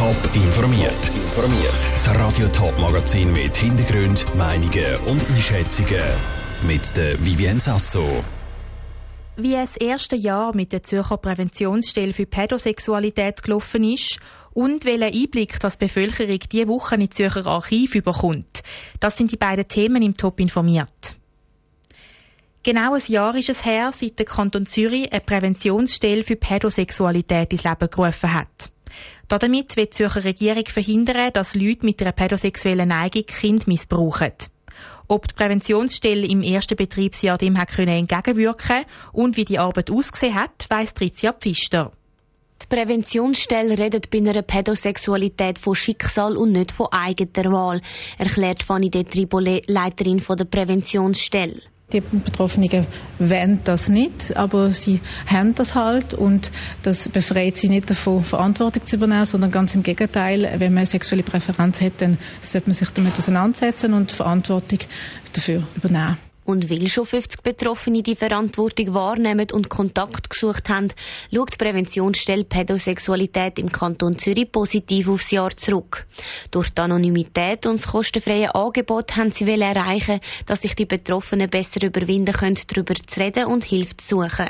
Top informiert. Informiert. Das Radio Top Magazin mit Hintergrund, Meinungen und Einschätzungen mit der Vivien Sasso. Wie es erste Jahr mit der Zürcher Präventionsstelle für Pädosexualität gelaufen ist und welchen Einblick das die Bevölkerung diese Woche in Zürcher Archiv überkommt. Das sind die beiden Themen im Top informiert. Genau ein Jahr ist es her, seit der Kanton Zürich eine Präventionsstelle für Pädosexualität ins Leben gerufen hat. Damit wird die Zürcher Regierung verhindern, dass Leute mit einer pädosexuellen Neigung Kind missbrauchen. Ob die Präventionsstelle im ersten Betriebsjahr dem hat entgegenwirken und wie die Arbeit ausgesehen hat, weiss Tricia Pfister. Die Präventionsstelle redet bei einer Pädosexualität von Schicksal und nicht von eigener Wahl, erklärt Fanny de Tribole, Leiterin der Präventionsstelle. Die Betroffenen wollen das nicht, aber sie haben das halt und das befreit sie nicht davon, Verantwortung zu übernehmen, sondern ganz im Gegenteil, wenn man eine sexuelle Präferenz hat, dann sollte man sich damit auseinandersetzen und Verantwortung dafür übernehmen. Und weil schon 50 Betroffene die Verantwortung wahrnehmen und Kontakt gesucht haben, schaut die Präventionsstelle Pädosexualität im Kanton Zürich positiv aufs Jahr zurück. Durch die Anonymität und das kostenfreie Angebot haben sie erreichen, dass sich die Betroffenen besser überwinden können, darüber zu reden und Hilfe zu suchen.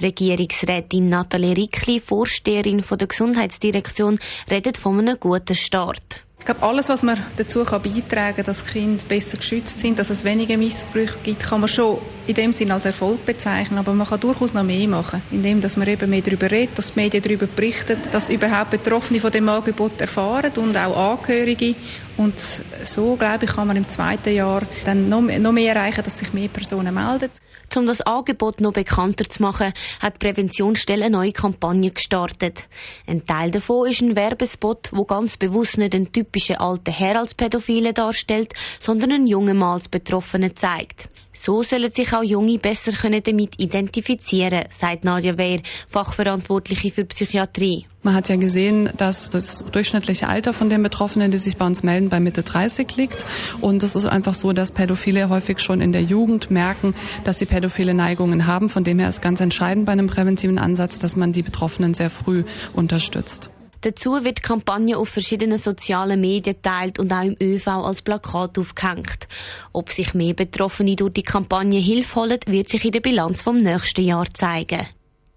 Die Regierungsrätin Nathalie Rickli, Vorsteherin der Gesundheitsdirektion, redet von einem guten Start. Ich glaube, alles, was man dazu beitragen kann, dass Kinder besser geschützt sind, dass es weniger Missbrüche gibt, kann man schon in dem Sinne als Erfolg bezeichnen. Aber man kann durchaus noch mehr machen, indem dass man eben mehr darüber redet, dass die Medien darüber berichten, dass überhaupt Betroffene von dem Angebot erfahren und auch Angehörige. Und so, glaube ich, kann man im zweiten Jahr dann noch, noch mehr erreichen, dass sich mehr Personen melden. Um das Angebot noch bekannter zu machen, hat die Präventionsstelle eine neue Kampagne gestartet. Ein Teil davon ist ein Werbespot, wo ganz bewusst nicht einen typischen alten Herr als Pädophile darstellt, sondern einen jungen Mann als Betroffenen zeigt. So sollen sich auch Junge besser damit identifizieren, sagt Nadja Wehr, Fachverantwortliche für Psychiatrie. Man hat ja gesehen, dass das durchschnittliche Alter von den Betroffenen, die sich bei uns melden, bei Mitte 30 liegt. Und es ist einfach so, dass Pädophile häufig schon in der Jugend merken, dass sie pädophile Neigungen haben. Von dem her ist ganz entscheidend bei einem präventiven Ansatz, dass man die Betroffenen sehr früh unterstützt. Dazu wird die Kampagne auf verschiedenen sozialen Medien teilt und auch im ÖV als Plakat aufgehängt. Ob sich mehr Betroffene durch die Kampagne Hilfe holen, wird sich in der Bilanz vom nächsten Jahr zeigen.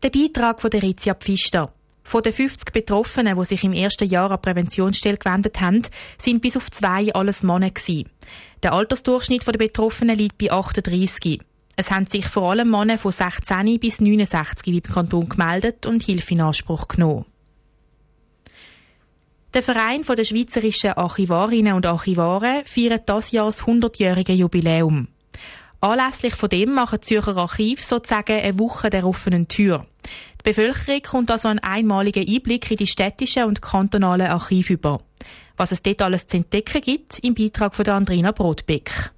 Der Beitrag von der Rizia Pfister. Von den 50 Betroffenen, die sich im ersten Jahr an Präventionsstelle gewendet haben, sind bis auf zwei alles Männer. Der Altersdurchschnitt der Betroffenen liegt bei 38. Es haben sich vor allem Männer von 16 bis 69 im Kanton gemeldet und Hilfe in Anspruch genommen. Der Verein der schweizerischen Archivarinnen und Archivare feiert das Jahr das 100-jährige Jubiläum. Anlässlich von dem machen Zürcher Archiv sozusagen eine Woche der offenen Tür. Die Bevölkerung kommt also einen einmaligen Einblick in die städtischen und kantonalen Archive über. Was es dort alles zu entdecken gibt, im Beitrag von Andrina Brotbeck.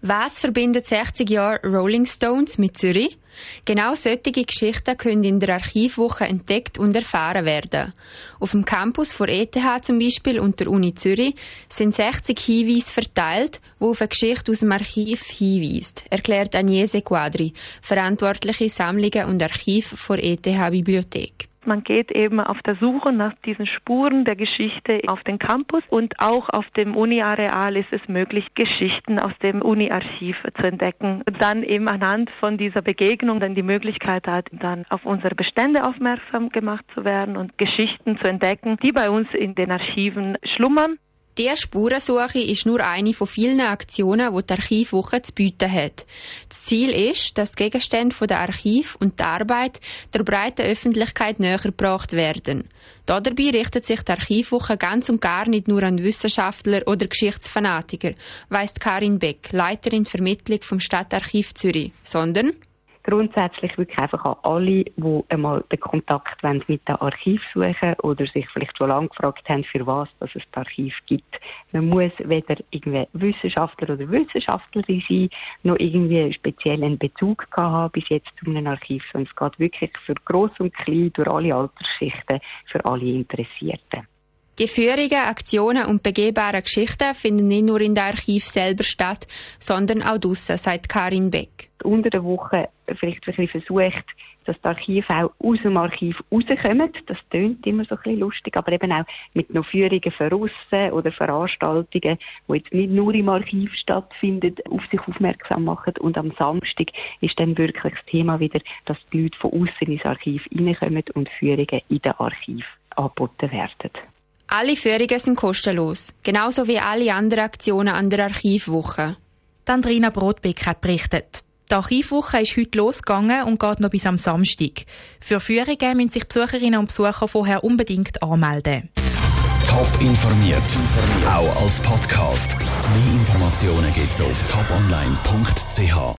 Was verbindet 60 Jahre Rolling Stones mit Zürich? Genau solche Geschichten können in der Archivwoche entdeckt und erfahren werden. Auf dem Campus vor ETH zum Beispiel und der Uni Zürich sind 60 Hinweise verteilt, wo auf eine Geschichte aus dem Archiv hinweist, erklärt Agnese Quadri, verantwortliche Sammlungen und Archiv vor ETH Bibliothek. Man geht eben auf der Suche nach diesen Spuren der Geschichte auf den Campus und auch auf dem Uni-Areal ist es möglich, Geschichten aus dem Uni-Archiv zu entdecken. Und dann eben anhand von dieser Begegnung dann die Möglichkeit hat, dann auf unsere Bestände aufmerksam gemacht zu werden und Geschichten zu entdecken, die bei uns in den Archiven schlummern. Die Spurensuche ist nur eine von vielen Aktionen, die die Archivwoche zu bieten hat. Das Ziel ist, dass Gegenstände von der Archiv und die Arbeit der breiten Öffentlichkeit näher gebracht werden. Dabei richtet sich die Archivwoche ganz und gar nicht nur an Wissenschaftler oder Geschichtsfanatiker, weist Karin Beck, Leiterin Vermittlung vom Stadtarchiv Zürich, sondern grundsätzlich wirklich einfach an alle, die einmal den Kontakt mit dem Archiv suchen oder sich vielleicht schon lange gefragt haben, für was dass es das Archiv gibt. Man muss weder irgendwie Wissenschaftler oder Wissenschaftlerin sein, noch irgendwie einen speziellen Bezug haben bis jetzt zu einem Archiv, sondern es geht wirklich für Groß und Klein, durch alle Altersschichten, für alle Interessierten. Die Führungen, Aktionen und begehbaren Geschichten finden nicht nur in der Archiv selber statt, sondern auch draussen, sagt Karin Beck. Unter der Woche vielleicht ein bisschen versucht, dass die Archive auch aus dem Archiv rauskommen. Das tönt immer so ein bisschen lustig, aber eben auch mit noch Führungen für aussen oder Veranstaltungen, die jetzt nicht nur im Archiv stattfinden, auf sich aufmerksam machen. Und am Samstag ist dann wirklich das Thema wieder, dass die Leute von außen ins Archiv reinkommen und Führungen in den Archiv angeboten werden. Alle Führungen sind kostenlos, genauso wie alle anderen Aktionen an der Archivwoche. Andrina Brotbeck hat berichtet. Die Archivwoche ist heute losgegangen und geht noch bis am Samstag. Für Führungen müssen sich Besucherinnen und Besucher vorher unbedingt anmelden. Top informiert, auch als Podcast. Mehr Informationen gibt's auf toponline.ch.